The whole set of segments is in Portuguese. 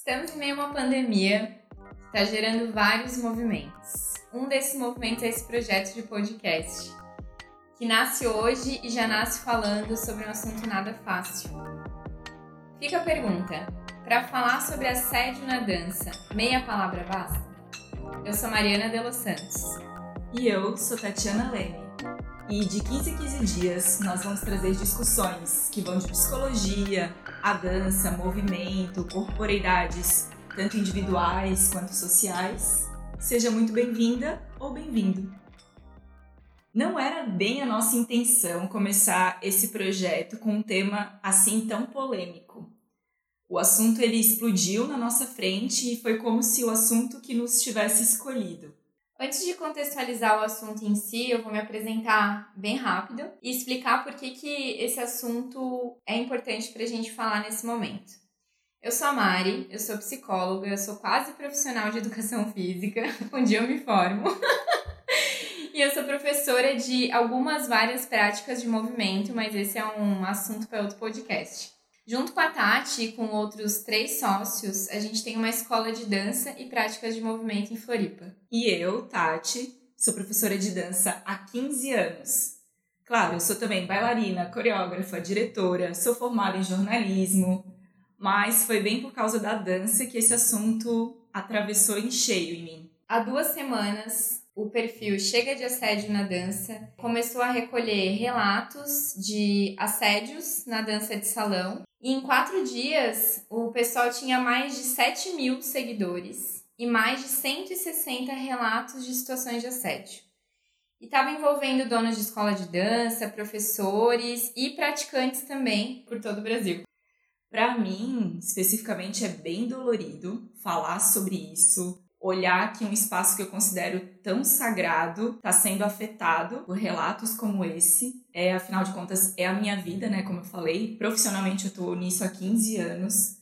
Estamos em meio a uma pandemia que está gerando vários movimentos. Um desses movimentos é esse projeto de podcast, que nasce hoje e já nasce falando sobre um assunto nada fácil. Fica a pergunta: para falar sobre assédio na dança, meia palavra basta? Eu sou Mariana de Los Santos. E eu sou Tatiana Leme. E de 15 em 15 dias nós vamos trazer discussões que vão de psicologia, a dança, movimento, corporeidades, tanto individuais quanto sociais. Seja muito bem-vinda ou bem-vindo. Não era bem a nossa intenção começar esse projeto com um tema assim tão polêmico. O assunto ele explodiu na nossa frente e foi como se o assunto que nos tivesse escolhido. Antes de contextualizar o assunto em si, eu vou me apresentar bem rápido e explicar por que, que esse assunto é importante para a gente falar nesse momento. Eu sou a Mari, eu sou psicóloga, eu sou quase profissional de educação física, um dia eu me formo. e eu sou professora de algumas várias práticas de movimento, mas esse é um assunto para outro podcast. Junto com a Tati e com outros três sócios, a gente tem uma escola de dança e práticas de movimento em Floripa. E eu, Tati, sou professora de dança há 15 anos. Claro, eu sou também bailarina, coreógrafa, diretora, sou formada em jornalismo, mas foi bem por causa da dança que esse assunto atravessou em cheio em mim. Há duas semanas, o perfil Chega de Assédio na Dança começou a recolher relatos de assédios na dança de salão e em quatro dias, o pessoal tinha mais de 7 mil seguidores e mais de 160 relatos de situações de assédio. E estava envolvendo donos de escola de dança, professores e praticantes também por todo o Brasil. Para mim, especificamente, é bem dolorido falar sobre isso, olhar que um espaço que eu considero tão sagrado está sendo afetado por relatos como esse. É, afinal de contas, é a minha vida, né? Como eu falei, profissionalmente eu estou nisso há 15 anos.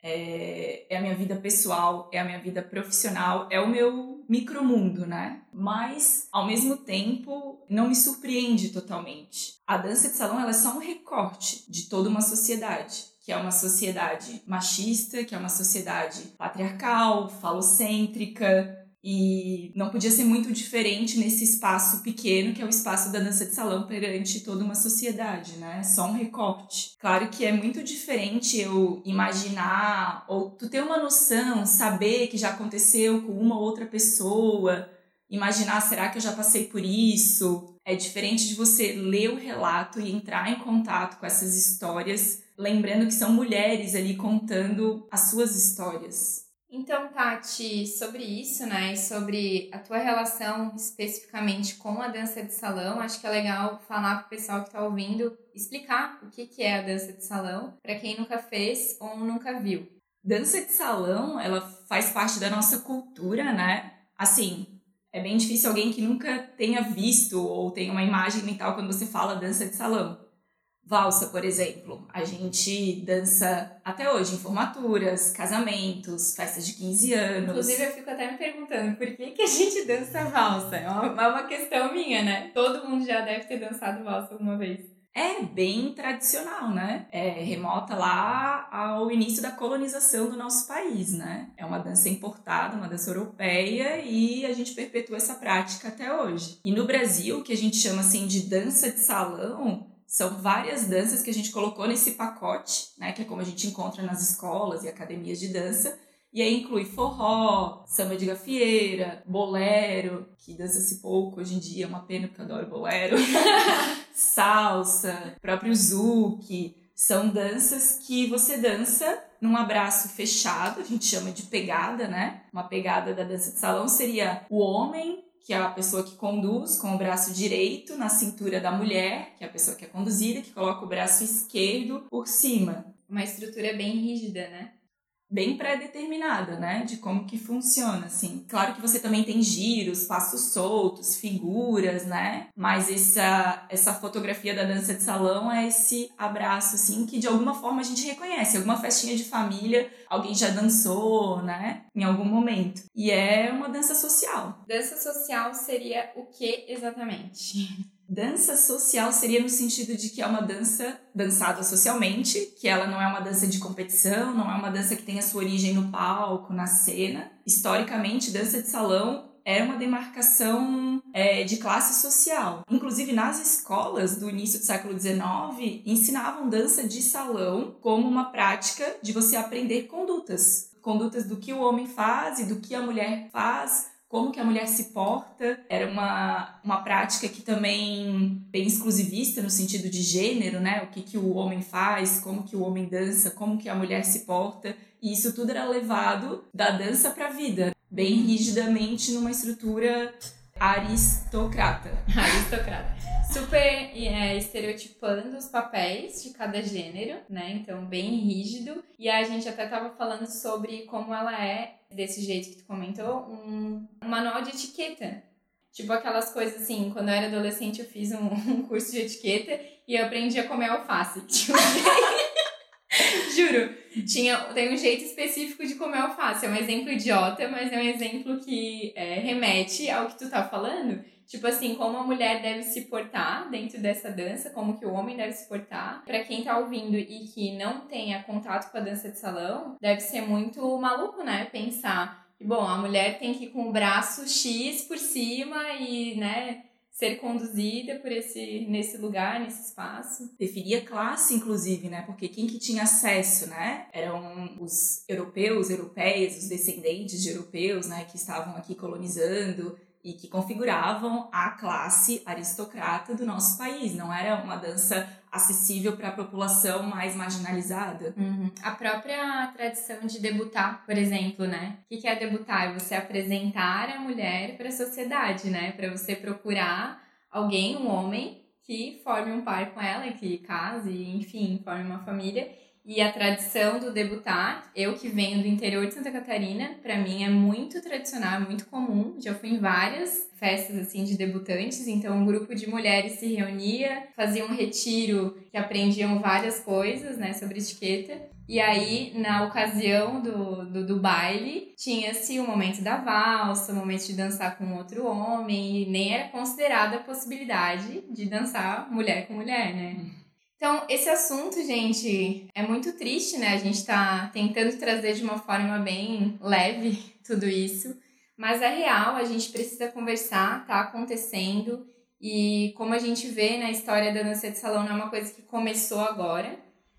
É, é a minha vida pessoal, é a minha vida profissional, é o meu micromundo, né? Mas, ao mesmo tempo, não me surpreende totalmente. A dança de salão ela é só um recorte de toda uma sociedade que é uma sociedade machista, que é uma sociedade patriarcal, falocêntrica, e não podia ser muito diferente nesse espaço pequeno que é o espaço da dança de salão perante toda uma sociedade, né? Só um recorte. Claro que é muito diferente eu imaginar ou tu ter uma noção, saber que já aconteceu com uma outra pessoa, imaginar será que eu já passei por isso? É diferente de você ler o relato e entrar em contato com essas histórias lembrando que são mulheres ali contando as suas histórias. Então, Tati, sobre isso, né, e sobre a tua relação especificamente com a dança de salão, acho que é legal falar para o pessoal que está ouvindo, explicar o que, que é a dança de salão, para quem nunca fez ou nunca viu. Dança de salão, ela faz parte da nossa cultura, né? Assim, é bem difícil alguém que nunca tenha visto ou tenha uma imagem mental quando você fala dança de salão. Valsa, por exemplo, a gente dança até hoje em formaturas, casamentos, festas de 15 anos. Inclusive, eu fico até me perguntando por que, que a gente dança valsa. É uma, é uma questão minha, né? Todo mundo já deve ter dançado valsa alguma vez. É bem tradicional, né? É, remota lá ao início da colonização do nosso país, né? É uma dança importada, uma dança europeia e a gente perpetua essa prática até hoje. E no Brasil, que a gente chama assim de dança de salão, são várias danças que a gente colocou nesse pacote, né, que é como a gente encontra nas escolas e academias de dança. E aí inclui forró, samba de gafieira, bolero, que dança-se pouco hoje em dia, é uma pena porque eu adoro bolero, salsa, próprio zouk. São danças que você dança num abraço fechado, a gente chama de pegada, né? Uma pegada da dança de salão seria o homem que é a pessoa que conduz com o braço direito na cintura da mulher, que é a pessoa que é conduzida, que coloca o braço esquerdo por cima. Uma estrutura bem rígida, né? Bem pré-determinada, né, de como que funciona, assim. Claro que você também tem giros, passos soltos, figuras, né, mas essa, essa fotografia da dança de salão é esse abraço, assim, que de alguma forma a gente reconhece. Alguma festinha de família, alguém já dançou, né, em algum momento. E é uma dança social. Dança social seria o que exatamente? Dança social seria no sentido de que é uma dança dançada socialmente, que ela não é uma dança de competição, não é uma dança que tem a sua origem no palco, na cena. Historicamente, dança de salão era uma demarcação é, de classe social. Inclusive, nas escolas do início do século XIX, ensinavam dança de salão como uma prática de você aprender condutas. Condutas do que o homem faz e do que a mulher faz como que a mulher se porta, era uma, uma prática que também bem exclusivista no sentido de gênero, né? O que, que o homem faz, como que o homem dança, como que a mulher se porta, e isso tudo era levado da dança para a vida, bem rigidamente numa estrutura aristocrata. Aristocrata. Super é, estereotipando os papéis de cada gênero, né? Então, bem rígido. E a gente até tava falando sobre como ela é, desse jeito que tu comentou, um, manual de etiqueta. Tipo aquelas coisas assim, quando eu era adolescente eu fiz um, um curso de etiqueta e eu aprendi a comer alface. Tipo, Juro. Tinha, tem um jeito específico de comer alface. É um exemplo idiota, mas é um exemplo que é, remete ao que tu tá falando. Tipo assim, como a mulher deve se portar dentro dessa dança, como que o homem deve se portar. Para quem tá ouvindo e que não tenha contato com a dança de salão, deve ser muito maluco, né? Pensar que, bom, a mulher tem que ir com o braço X por cima e, né, ser conduzida por esse nesse lugar, nesse espaço. Definia classe, inclusive, né? Porque quem que tinha acesso, né? Eram os europeus, europeias, os descendentes de europeus, né? Que estavam aqui colonizando e que configuravam a classe aristocrata do nosso país. Não era uma dança acessível para a população mais marginalizada. Uhum. A própria tradição de debutar, por exemplo, né? O que é debutar? É você apresentar a mulher para a sociedade, né? Para você procurar alguém, um homem, que forme um par com ela, que case, enfim, forme uma família e a tradição do debutar, eu que venho do interior de Santa Catarina, para mim é muito tradicional, é muito comum. Já fui em várias festas assim de debutantes, então um grupo de mulheres se reunia, fazia um retiro que aprendiam várias coisas, né, sobre etiqueta. E aí, na ocasião do, do, do baile, tinha-se o momento da valsa, o momento de dançar com outro homem, e nem era considerada a possibilidade de dançar mulher com mulher, né? Então, esse assunto, gente, é muito triste, né? A gente tá tentando trazer de uma forma bem leve tudo isso, mas é real, a gente precisa conversar, tá acontecendo. E como a gente vê na história da dança de salão, não é uma coisa que começou agora,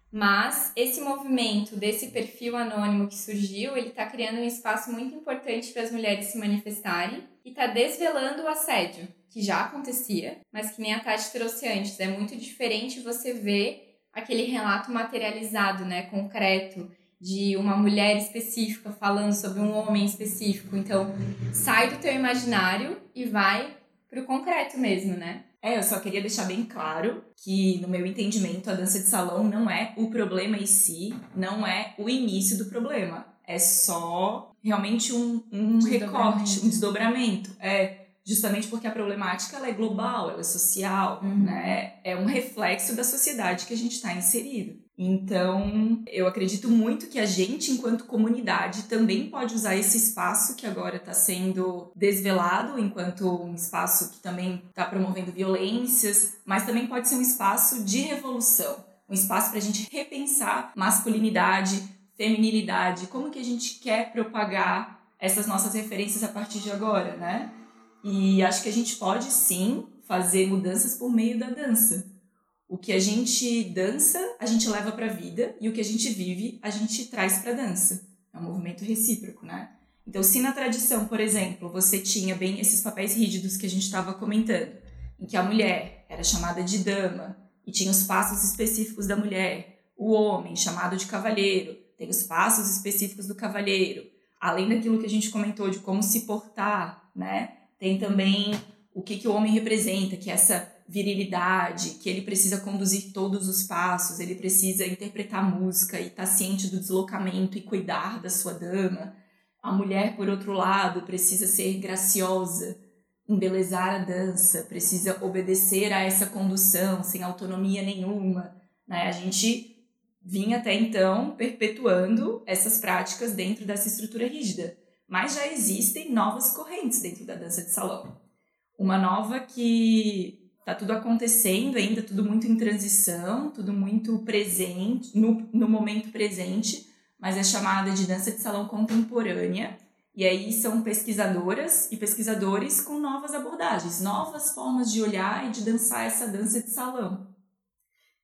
mas esse movimento desse perfil anônimo que surgiu, ele está criando um espaço muito importante para as mulheres se manifestarem e está desvelando o assédio que já acontecia, mas que nem a Tati trouxe antes. É muito diferente você ver aquele relato materializado, né, concreto, de uma mulher específica falando sobre um homem específico. Então, sai do teu imaginário e vai pro concreto mesmo, né? É, eu só queria deixar bem claro que, no meu entendimento, a dança de salão não é o problema em si, não é o início do problema. É só realmente um, um recorte, um desdobramento. É, justamente porque a problemática ela é global, ela é social, uhum. né? É um reflexo da sociedade que a gente está inserido. Então, eu acredito muito que a gente, enquanto comunidade, também pode usar esse espaço que agora está sendo desvelado, enquanto um espaço que também está promovendo violências, mas também pode ser um espaço de revolução, um espaço para a gente repensar masculinidade, feminilidade, como que a gente quer propagar essas nossas referências a partir de agora, né? E acho que a gente pode sim fazer mudanças por meio da dança. O que a gente dança, a gente leva para a vida e o que a gente vive, a gente traz para a dança. É um movimento recíproco, né? Então, se na tradição, por exemplo, você tinha bem esses papéis rígidos que a gente estava comentando, em que a mulher era chamada de dama e tinha os passos específicos da mulher, o homem chamado de cavalheiro tem os passos específicos do cavalheiro, além daquilo que a gente comentou de como se portar, né? Tem também o que, que o homem representa, que é essa virilidade, que ele precisa conduzir todos os passos, ele precisa interpretar música e estar tá ciente do deslocamento e cuidar da sua dama. A mulher, por outro lado, precisa ser graciosa, embelezar a dança, precisa obedecer a essa condução sem autonomia nenhuma. Né? A gente vinha até então perpetuando essas práticas dentro dessa estrutura rígida mas já existem novas correntes dentro da dança de salão. Uma nova que tá tudo acontecendo ainda, tudo muito em transição, tudo muito presente, no, no momento presente, mas é chamada de dança de salão contemporânea. E aí são pesquisadoras e pesquisadores com novas abordagens, novas formas de olhar e de dançar essa dança de salão.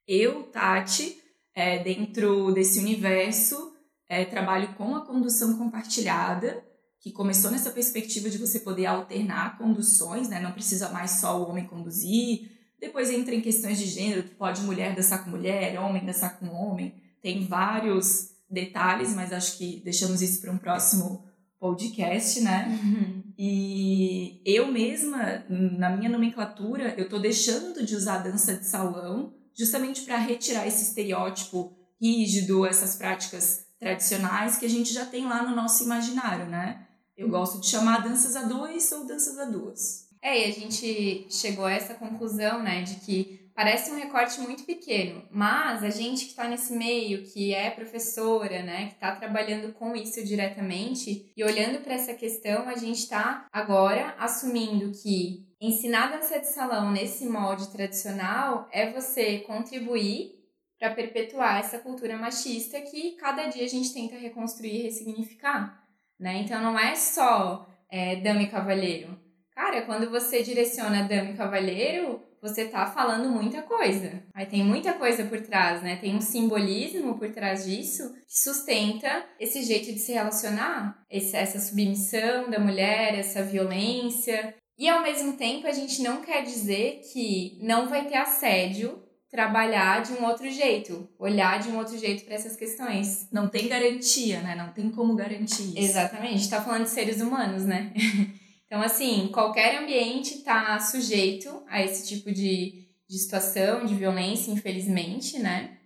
Eu, Tati, é, dentro desse universo, é, trabalho com a condução compartilhada, que começou nessa perspectiva de você poder alternar conduções, né? Não precisa mais só o homem conduzir. Depois entra em questões de gênero, que pode mulher dançar com mulher, homem dançar com homem. Tem vários detalhes, mas acho que deixamos isso para um próximo podcast, né? Uhum. E eu mesma, na minha nomenclatura, eu estou deixando de usar dança de salão justamente para retirar esse estereótipo rígido, essas práticas tradicionais que a gente já tem lá no nosso imaginário, né? Eu gosto de chamar danças a dois ou danças a duas. É, e a gente chegou a essa conclusão, né, de que parece um recorte muito pequeno, mas a gente que está nesse meio, que é professora, né, que está trabalhando com isso diretamente e olhando para essa questão, a gente está agora assumindo que ensinar dança de salão nesse molde tradicional é você contribuir para perpetuar essa cultura machista que cada dia a gente tenta reconstruir e ressignificar né? Então não é só é, dama e cavalheiro. Cara, quando você direciona dama e cavalheiro, você tá falando muita coisa. Aí tem muita coisa por trás, né? Tem um simbolismo por trás disso que sustenta esse jeito de se relacionar, esse, essa submissão da mulher, essa violência. E ao mesmo tempo, a gente não quer dizer que não vai ter assédio trabalhar de um outro jeito, olhar de um outro jeito para essas questões. Não tem garantia, né? Não tem como garantir isso. Exatamente. A gente tá falando de seres humanos, né? então, assim, qualquer ambiente tá sujeito a esse tipo de, de situação, de violência, infelizmente, né?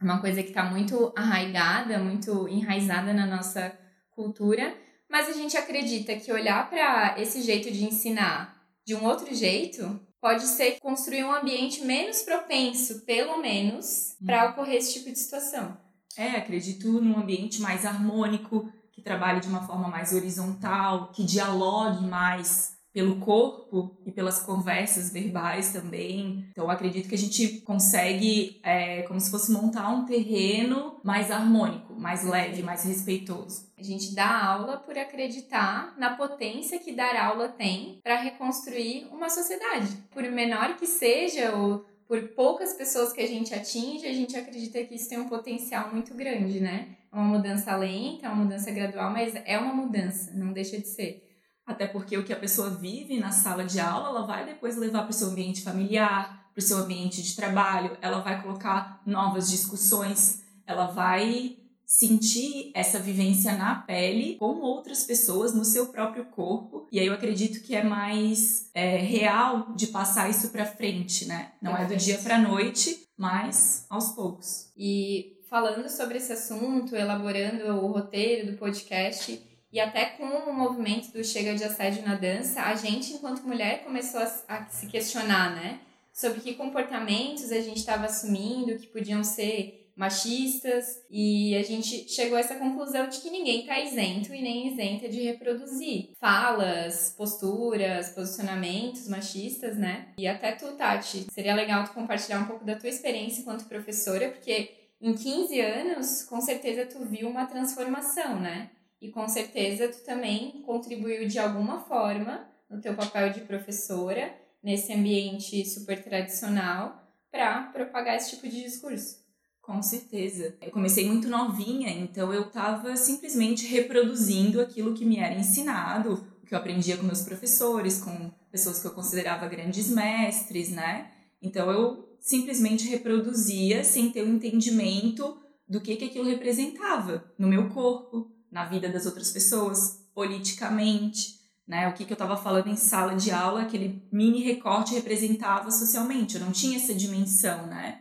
É uma coisa que tá muito arraigada, muito enraizada na nossa cultura, mas a gente acredita que olhar para esse jeito de ensinar de um outro jeito pode ser construir um ambiente menos propenso, pelo menos, para hum. ocorrer esse tipo de situação. É, acredito num ambiente mais harmônico, que trabalhe de uma forma mais horizontal, que dialogue mais pelo corpo e pelas conversas verbais também. Então, acredito que a gente consegue, é, como se fosse montar um terreno mais harmônico, mais leve, mais respeitoso. A gente dá aula por acreditar na potência que dar aula tem para reconstruir uma sociedade. Por menor que seja, ou por poucas pessoas que a gente atinge, a gente acredita que isso tem um potencial muito grande, né? É uma mudança lenta, é uma mudança gradual, mas é uma mudança, não deixa de ser. Até porque o que a pessoa vive na sala de aula, ela vai depois levar para o seu ambiente familiar, para o seu ambiente de trabalho, ela vai colocar novas discussões, ela vai sentir essa vivência na pele com outras pessoas no seu próprio corpo. E aí eu acredito que é mais é, real de passar isso para frente né? Não é do dia para noite mas aos poucos. E falando sobre esse assunto elaborando o roteiro do podcast e até com o movimento do Chega de Assédio na Dança, a gente, enquanto mulher, começou a, a se questionar, né? Sobre que comportamentos a gente estava assumindo que podiam ser machistas e a gente chegou a essa conclusão de que ninguém está isento e nem isenta de reproduzir falas, posturas, posicionamentos machistas, né? E até tu, Tati, seria legal tu compartilhar um pouco da tua experiência enquanto professora, porque em 15 anos, com certeza tu viu uma transformação, né? E com certeza tu também contribuiu de alguma forma no teu papel de professora nesse ambiente super tradicional para propagar esse tipo de discurso. Com certeza. Eu comecei muito novinha, então eu estava simplesmente reproduzindo aquilo que me era ensinado, o que eu aprendia com meus professores, com pessoas que eu considerava grandes mestres, né? Então eu simplesmente reproduzia sem ter o um entendimento do que, que aquilo representava no meu corpo, na vida das outras pessoas, politicamente, né? O que, que eu estava falando em sala de aula, aquele mini recorte representava socialmente. Eu não tinha essa dimensão, né?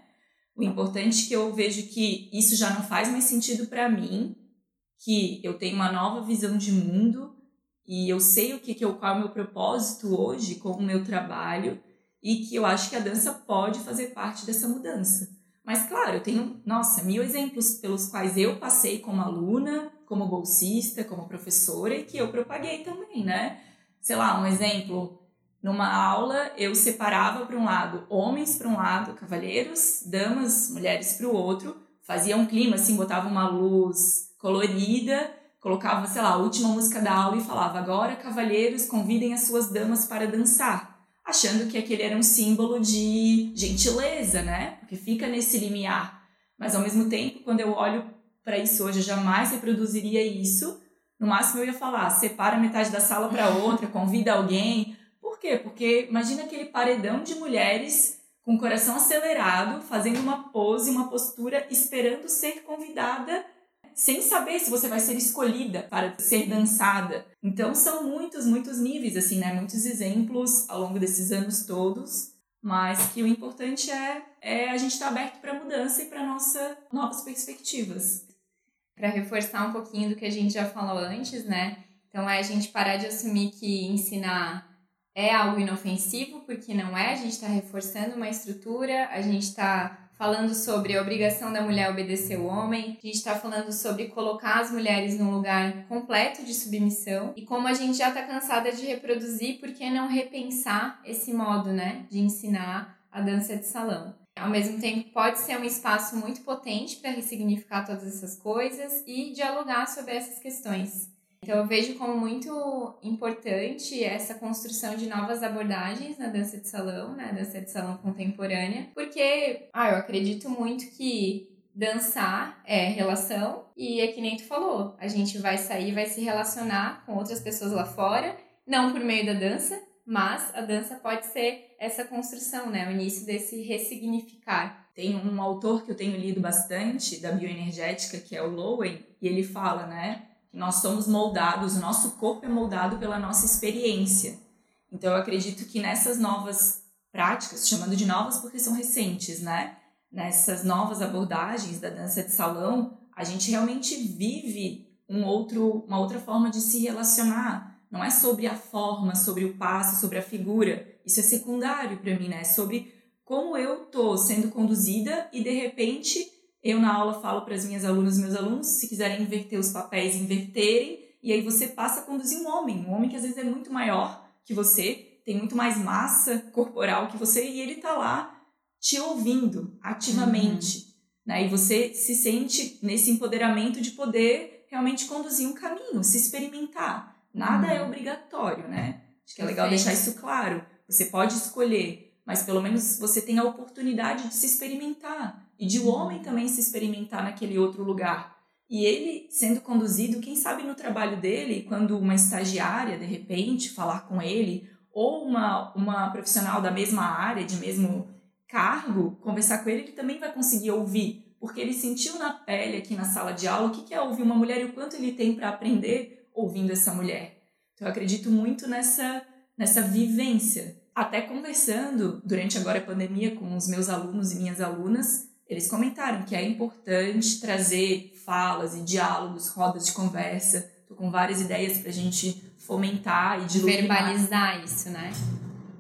O importante é que eu vejo que isso já não faz mais sentido para mim, que eu tenho uma nova visão de mundo e eu sei o que, que eu, qual é o meu propósito hoje com o meu trabalho e que eu acho que a dança pode fazer parte dessa mudança. Mas claro, eu tenho, nossa, mil exemplos pelos quais eu passei como aluna, como bolsista, como professora e que eu propaguei também, né? Sei lá, um exemplo, Numa aula, eu separava para um lado homens para um lado, cavalheiros, damas, mulheres para o outro, fazia um clima assim, botava uma luz colorida, colocava, sei lá, a última música da aula e falava: agora, cavalheiros, convidem as suas damas para dançar. Achando que aquele era um símbolo de gentileza, né? Porque fica nesse limiar. Mas ao mesmo tempo, quando eu olho para isso hoje, eu jamais reproduziria isso. No máximo eu ia falar: separa metade da sala para outra, convida alguém. Por quê? Porque imagina aquele paredão de mulheres com o coração acelerado, fazendo uma pose, uma postura, esperando ser convidada sem saber se você vai ser escolhida para ser dançada. Então são muitos, muitos níveis, assim, né? Muitos exemplos ao longo desses anos todos, mas que o importante é, é a gente estar tá aberto para mudança e para nossa novas perspectivas. Para reforçar um pouquinho do que a gente já falou antes, né? Então é a gente parar de assumir que ensinar é algo inofensivo, porque não é, a gente está reforçando uma estrutura, a gente está falando sobre a obrigação da mulher obedecer o homem, a gente está falando sobre colocar as mulheres num lugar completo de submissão e como a gente já está cansada de reproduzir, por que não repensar esse modo, né, de ensinar a dança de salão? Ao mesmo tempo, pode ser um espaço muito potente para ressignificar todas essas coisas e dialogar sobre essas questões. Então, eu vejo como muito importante essa construção de novas abordagens na dança de salão, na dança de salão contemporânea, porque ah, eu acredito muito que dançar é relação e é que nem tu falou, a gente vai sair, vai se relacionar com outras pessoas lá fora, não por meio da dança, mas a dança pode ser essa construção, né? O início desse ressignificar. Tem um autor que eu tenho lido bastante da bioenergética, que é o Lowen, e ele fala, né? nós somos moldados, o nosso corpo é moldado pela nossa experiência. Então eu acredito que nessas novas práticas, chamando de novas porque são recentes, né? Nessas novas abordagens da dança de salão, a gente realmente vive um outro, uma outra forma de se relacionar. Não é sobre a forma, sobre o passo, sobre a figura. Isso é secundário para mim, né? É sobre como eu tô sendo conduzida e de repente eu, na aula, falo para as minhas alunas e meus alunos, se quiserem inverter os papéis, inverterem, e aí você passa a conduzir um homem, um homem que às vezes é muito maior que você, tem muito mais massa corporal que você, e ele está lá te ouvindo ativamente. Uhum. Né? E você se sente nesse empoderamento de poder realmente conduzir um caminho, se experimentar. Nada é uhum. é obrigatório, né? Acho que é legal deixar isso claro. Você pode escolher, mas pelo menos você tem a oportunidade de se experimentar e de o homem também se experimentar naquele outro lugar. E ele sendo conduzido, quem sabe no trabalho dele, quando uma estagiária de repente falar com ele, ou uma, uma profissional da mesma área, de mesmo cargo, conversar com ele, ele também vai conseguir ouvir, porque ele sentiu na pele aqui na sala de aula o que é ouvir uma mulher e o quanto ele tem para aprender ouvindo essa mulher. Então eu acredito muito nessa, nessa vivência. Até conversando durante agora a pandemia com os meus alunos e minhas alunas, eles comentaram que é importante trazer falas e diálogos, rodas de conversa. Tô com várias ideias para a gente fomentar e diluir Verbalizar isso, né?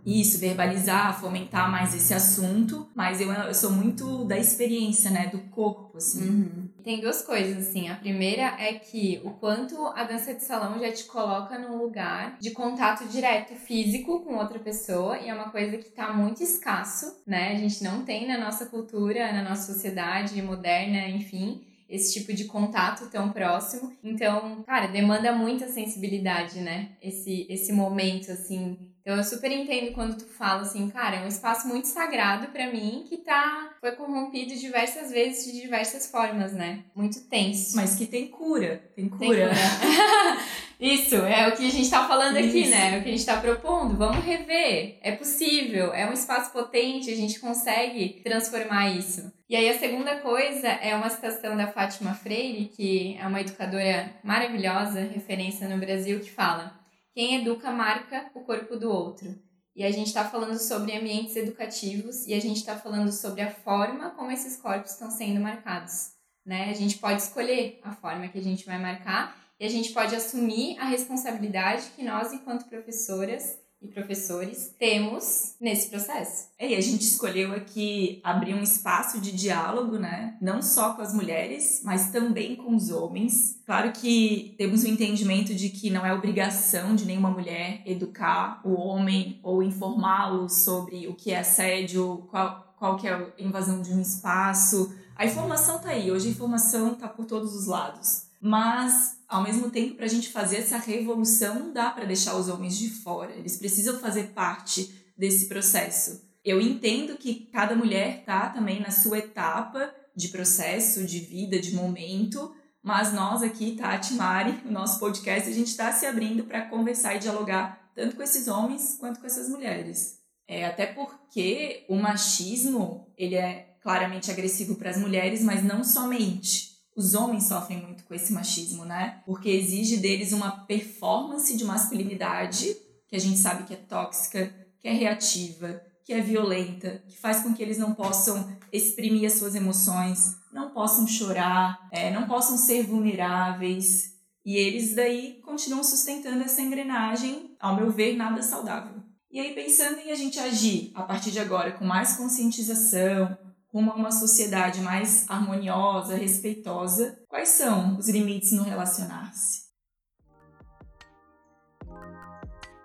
Isso, verbalizar, fomentar mais esse assunto. Mas eu, eu sou muito da experiência, né? Do corpo, assim. Uhum. Tem duas coisas, assim. A primeira é que o quanto a dança de salão já te coloca num lugar de contato direto físico com outra pessoa e é uma coisa que tá muito escasso, né? A gente não tem na nossa cultura, na nossa sociedade moderna, enfim esse tipo de contato tão próximo. Então, cara, demanda muita sensibilidade, né? Esse, esse momento, assim. Então, eu super entendo quando tu fala assim, cara, é um espaço muito sagrado para mim que tá, foi corrompido diversas vezes de diversas formas, né? Muito tenso. Mas que tem cura. Tem cura. Tem cura. Isso, é o que a gente tá falando Isso. aqui, né? É o que a gente tá propondo. Vamos rever. É possível, é um espaço potente, a gente consegue transformar isso. E aí a segunda coisa é uma citação da Fátima Freire, que é uma educadora maravilhosa, referência no Brasil, que fala: quem educa marca o corpo do outro. E a gente está falando sobre ambientes educativos e a gente está falando sobre a forma como esses corpos estão sendo marcados. Né? A gente pode escolher a forma que a gente vai marcar e a gente pode assumir a responsabilidade que nós, enquanto professoras e professores temos nesse processo. É, e a gente escolheu aqui abrir um espaço de diálogo, né? Não só com as mulheres, mas também com os homens. Claro que temos o entendimento de que não é obrigação de nenhuma mulher educar o homem ou informá-lo sobre o que é assédio, qual, qual que é a invasão de um espaço. A informação tá aí, hoje a informação tá por todos os lados. Mas ao mesmo tempo, para a gente fazer essa revolução, não dá para deixar os homens de fora. Eles precisam fazer parte desse processo. Eu entendo que cada mulher tá também na sua etapa de processo, de vida, de momento, mas nós aqui, Tati, Mari, o nosso podcast, a gente está se abrindo para conversar e dialogar tanto com esses homens quanto com essas mulheres. É, até porque o machismo, ele é claramente agressivo para as mulheres, mas não somente os homens sofrem muito com esse machismo, né? Porque exige deles uma performance de masculinidade, que a gente sabe que é tóxica, que é reativa, que é violenta, que faz com que eles não possam exprimir as suas emoções, não possam chorar, é, não possam ser vulneráveis. E eles daí continuam sustentando essa engrenagem, ao meu ver, nada saudável. E aí, pensando em a gente agir a partir de agora com mais conscientização, rumo a uma sociedade mais harmoniosa, respeitosa, quais são os limites no relacionar-se?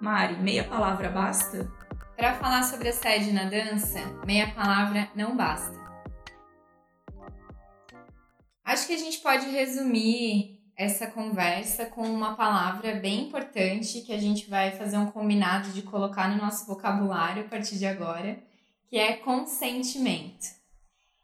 Mari, meia palavra basta? Para falar sobre assédio na dança, meia palavra não basta. Acho que a gente pode resumir essa conversa com uma palavra bem importante que a gente vai fazer um combinado de colocar no nosso vocabulário a partir de agora, que é consentimento.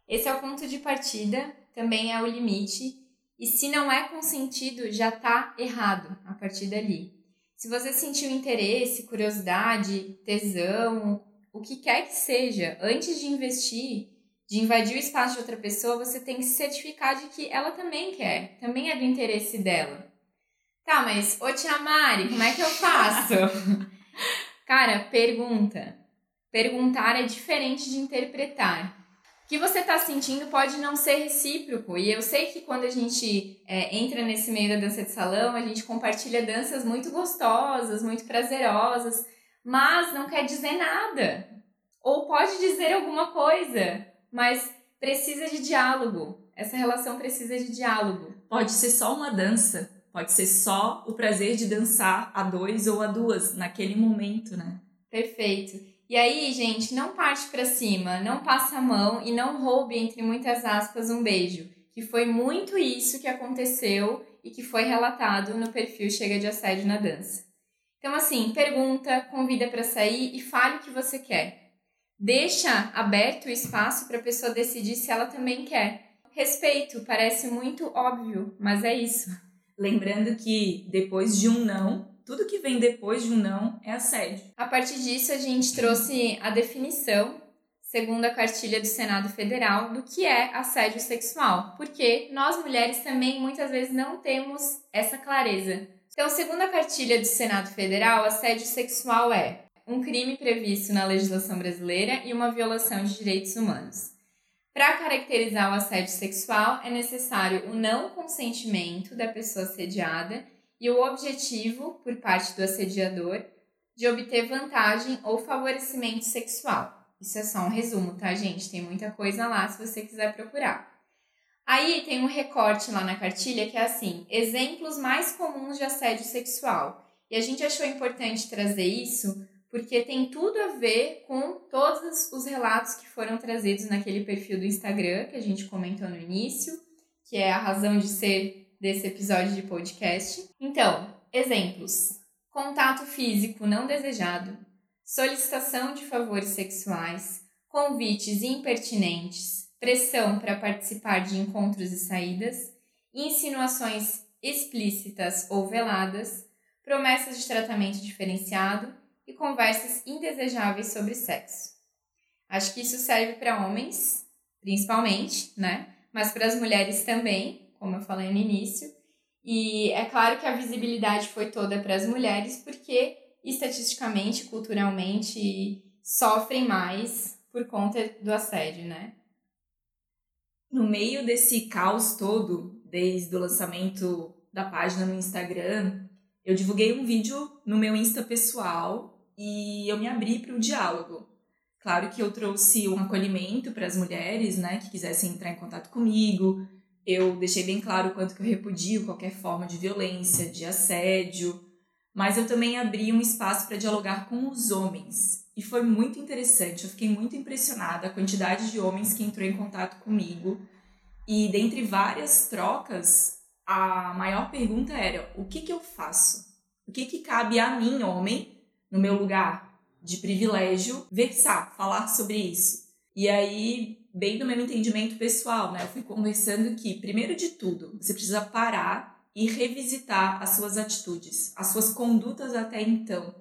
Esse é o ponto de partida, também é o limite, e se não é consentido, já está errado a partir dali. Se você sentiu interesse, curiosidade, tesão, o que quer que seja, antes de investir, de invadir o espaço de outra pessoa, você tem que se certificar de que ela também quer, também é do interesse dela. Tá, mas, ô tia Mari, como é que eu faço? Cara, pergunta. Perguntar é diferente de interpretar. O que você está sentindo pode não ser recíproco. E eu sei que quando a gente é, entra nesse meio da dança de salão, a gente compartilha danças muito gostosas, muito prazerosas, mas não quer dizer nada. Ou pode dizer alguma coisa, mas precisa de diálogo. Essa relação precisa de diálogo. Pode ser só uma dança, pode ser só o prazer de dançar a dois ou a duas naquele momento, né? Perfeito. E aí, gente, não parte para cima, não passa a mão e não roube, entre muitas aspas, um beijo. Que foi muito isso que aconteceu e que foi relatado no perfil Chega de Assédio na Dança. Então, assim, pergunta, convida para sair e fale o que você quer. Deixa aberto o espaço para a pessoa decidir se ela também quer. Respeito, parece muito óbvio, mas é isso. Lembrando que depois de um não, tudo que vem depois de um não é assédio. A partir disso, a gente trouxe a definição, segundo a cartilha do Senado Federal, do que é assédio sexual, porque nós mulheres também muitas vezes não temos essa clareza. Então, segundo a cartilha do Senado Federal, assédio sexual é um crime previsto na legislação brasileira e uma violação de direitos humanos. Para caracterizar o assédio sexual, é necessário o não consentimento da pessoa assediada e o objetivo, por parte do assediador, de obter vantagem ou favorecimento sexual. Isso é só um resumo, tá, gente? Tem muita coisa lá se você quiser procurar. Aí tem um recorte lá na cartilha que é assim: exemplos mais comuns de assédio sexual. E a gente achou importante trazer isso porque tem tudo a ver com todos os relatos que foram trazidos naquele perfil do Instagram que a gente comentou no início, que é a razão de ser desse episódio de podcast. Então, exemplos: contato físico não desejado, solicitação de favores sexuais, convites impertinentes, pressão para participar de encontros e saídas, insinuações explícitas ou veladas, promessas de tratamento diferenciado. E conversas indesejáveis sobre sexo. Acho que isso serve para homens, principalmente, né? Mas para as mulheres também, como eu falei no início. E é claro que a visibilidade foi toda para as mulheres, porque estatisticamente, culturalmente, sofrem mais por conta do assédio, né? No meio desse caos todo, desde o lançamento da página no Instagram, eu divulguei um vídeo no meu Insta pessoal e eu me abri para o diálogo. Claro que eu trouxe um acolhimento para as mulheres, né, que quisessem entrar em contato comigo. Eu deixei bem claro o quanto que eu repudio qualquer forma de violência, de assédio, mas eu também abri um espaço para dialogar com os homens. E foi muito interessante, eu fiquei muito impressionada a quantidade de homens que entrou em contato comigo. E dentre várias trocas, a maior pergunta era: o que, que eu faço? O que, que cabe a mim, homem, no meu lugar de privilégio, versar, falar sobre isso? E aí, bem do meu entendimento pessoal, né? Eu fui conversando que, primeiro de tudo, você precisa parar e revisitar as suas atitudes, as suas condutas até então.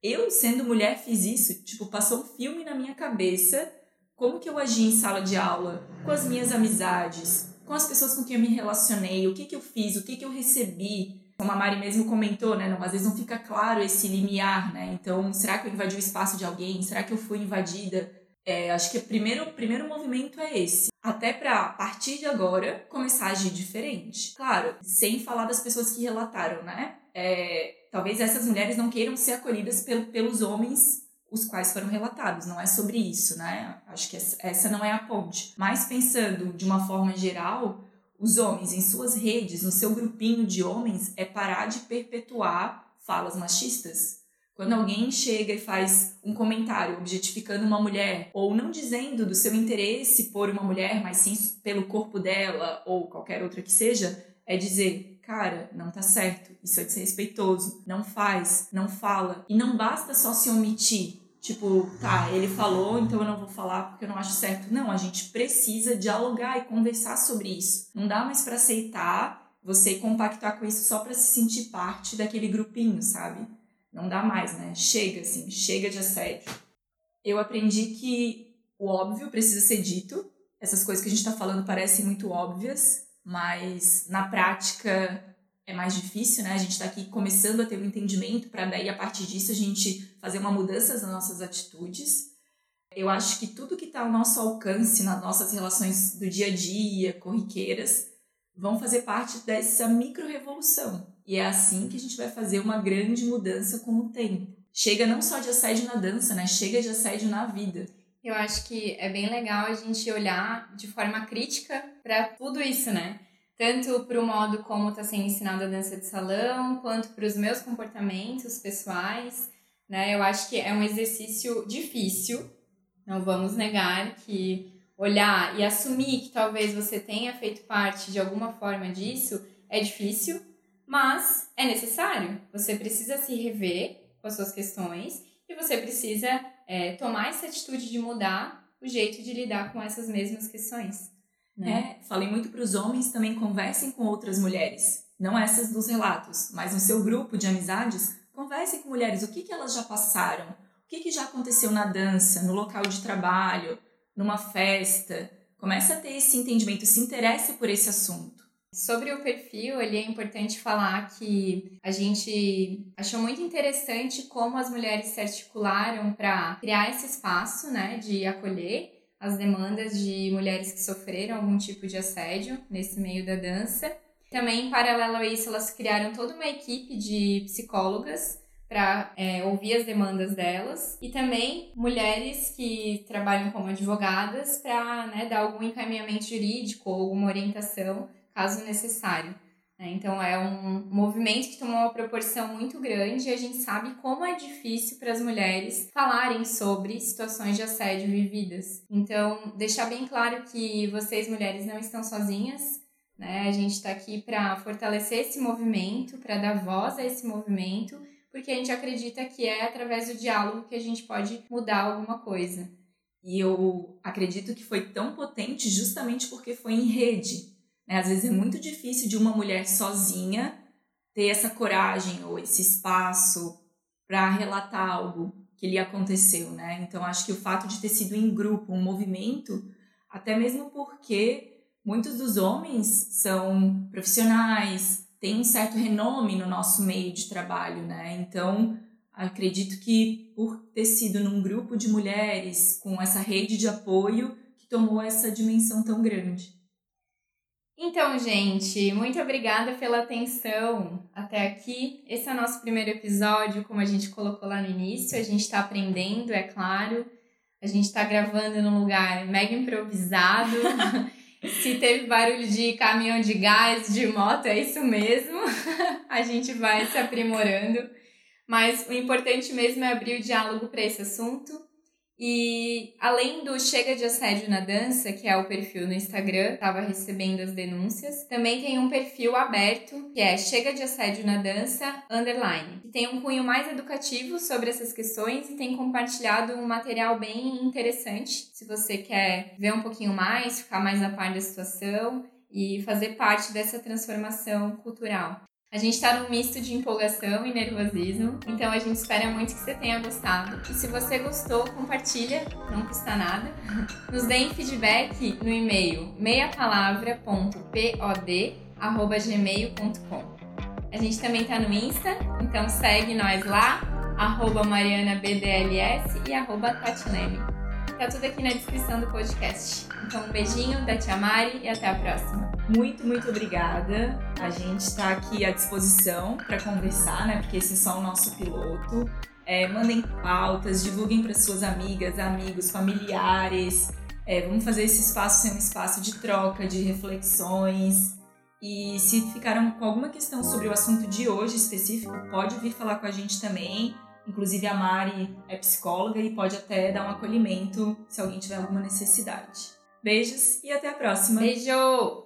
Eu, sendo mulher, fiz isso, tipo, passou um filme na minha cabeça, como que eu agi em sala de aula, com as minhas amizades, com as pessoas com quem eu me relacionei, o que, que eu fiz, o que, que eu recebi. Como a Mari mesmo comentou, né? Não, às vezes não fica claro esse limiar, né? Então, será que eu invadi o espaço de alguém? Será que eu fui invadida? É, acho que o primeiro, primeiro movimento é esse. Até para, a partir de agora, começar a agir diferente. Claro, sem falar das pessoas que relataram, né? É, talvez essas mulheres não queiram ser acolhidas pelo, pelos homens os quais foram relatados. Não é sobre isso, né? Acho que essa não é a ponte. Mas pensando de uma forma geral, os homens em suas redes, no seu grupinho de homens, é parar de perpetuar falas machistas. Quando alguém chega e faz um comentário objetificando uma mulher, ou não dizendo do seu interesse por uma mulher, mas sim pelo corpo dela, ou qualquer outra que seja, é dizer: cara, não tá certo, isso é desrespeitoso, não faz, não fala. E não basta só se omitir, Tipo, tá, ele falou, então eu não vou falar porque eu não acho certo. Não, a gente precisa dialogar e conversar sobre isso. Não dá mais para aceitar você compactar com isso só para se sentir parte daquele grupinho, sabe? Não dá mais, né? Chega, assim, chega de assédio. Eu aprendi que o óbvio precisa ser dito. Essas coisas que a gente tá falando parecem muito óbvias, mas na prática é mais difícil, né? A gente está aqui começando a ter um entendimento para daí, a partir disso, a gente fazer uma mudança nas nossas atitudes. Eu acho que tudo que está ao nosso alcance nas nossas relações do dia a dia, corriqueiras, vão fazer parte dessa micro-revolução. E é assim que a gente vai fazer uma grande mudança com o tempo. Chega não só de assédio na dança, né? Chega de assédio na vida. Eu acho que é bem legal a gente olhar de forma crítica para tudo isso, né? tanto para o modo como está sendo ensinada a dança de salão, quanto para os meus comportamentos pessoais. Né? Eu acho que é um exercício difícil, não vamos negar que olhar e assumir que talvez você tenha feito parte de alguma forma disso é difícil, mas é necessário. Você precisa se rever com as suas questões e você precisa é, tomar essa atitude de mudar o jeito de lidar com essas mesmas questões. Né? É, falei muito para os homens também conversem com outras mulheres, não essas dos relatos, mas no seu grupo de amizades, conversem com mulheres, o que, que elas já passaram, o que, que já aconteceu na dança, no local de trabalho, numa festa. Comece a ter esse entendimento, se interesse por esse assunto. Sobre o perfil, ele é importante falar que a gente achou muito interessante como as mulheres se articularam para criar esse espaço, né, de acolher as demandas de mulheres que sofreram algum tipo de assédio nesse meio da dança. Também, em paralelo a isso, elas criaram toda uma equipe de psicólogas para é, ouvir as demandas delas e também mulheres que trabalham como advogadas para né, dar algum encaminhamento jurídico ou alguma orientação caso necessário. Né? Então é um movimento que tomou uma proporção muito grande e a gente sabe como é difícil para as mulheres falarem sobre situações de assédio vividas. Então, deixar bem claro que vocês, mulheres, não estão sozinhas. Né? A gente está aqui para fortalecer esse movimento, para dar voz a esse movimento, porque a gente acredita que é através do diálogo que a gente pode mudar alguma coisa. E eu acredito que foi tão potente justamente porque foi em rede. Né? Às vezes é muito difícil de uma mulher sozinha ter essa coragem ou esse espaço para relatar algo que lhe aconteceu, né? Então acho que o fato de ter sido em grupo, um movimento, até mesmo porque muitos dos homens são profissionais, têm um certo renome no nosso meio de trabalho, né? Então acredito que por ter sido num grupo de mulheres com essa rede de apoio que tomou essa dimensão tão grande. Então, gente, muito obrigada pela atenção até aqui. Esse é o nosso primeiro episódio, como a gente colocou lá no início. A gente está aprendendo, é claro. A gente está gravando num lugar mega improvisado. Se teve barulho de caminhão de gás, de moto, é isso mesmo. a gente vai se aprimorando. Mas o importante mesmo é abrir o diálogo para esse assunto. E além do Chega de Assédio na Dança, que é o perfil no Instagram, estava recebendo as denúncias, também tem um perfil aberto, que é Chega de Assédio na Dança Underline, que tem um cunho mais educativo sobre essas questões e tem compartilhado um material bem interessante. Se você quer ver um pouquinho mais, ficar mais a par da situação e fazer parte dessa transformação cultural. A gente está num misto de empolgação e nervosismo, então a gente espera muito que você tenha gostado. E se você gostou, compartilha, não custa nada. Nos deem feedback no e-mail meiapalavra.pod@gmail.com. A gente também está no Insta, então segue nós lá, arroba marianabdls e arroba. Tá tudo aqui na descrição do podcast. Então um beijinho da Tia Mari e até a próxima. Muito, muito obrigada. A gente está aqui à disposição para conversar, né? Porque esse é só o nosso piloto. É, mandem pautas, divulguem para suas amigas, amigos, familiares. É, vamos fazer esse espaço ser um espaço de troca, de reflexões. E se ficaram com alguma questão sobre o assunto de hoje específico, pode vir falar com a gente também. Inclusive a Mari é psicóloga e pode até dar um acolhimento se alguém tiver alguma necessidade. Beijos e até a próxima. Beijo!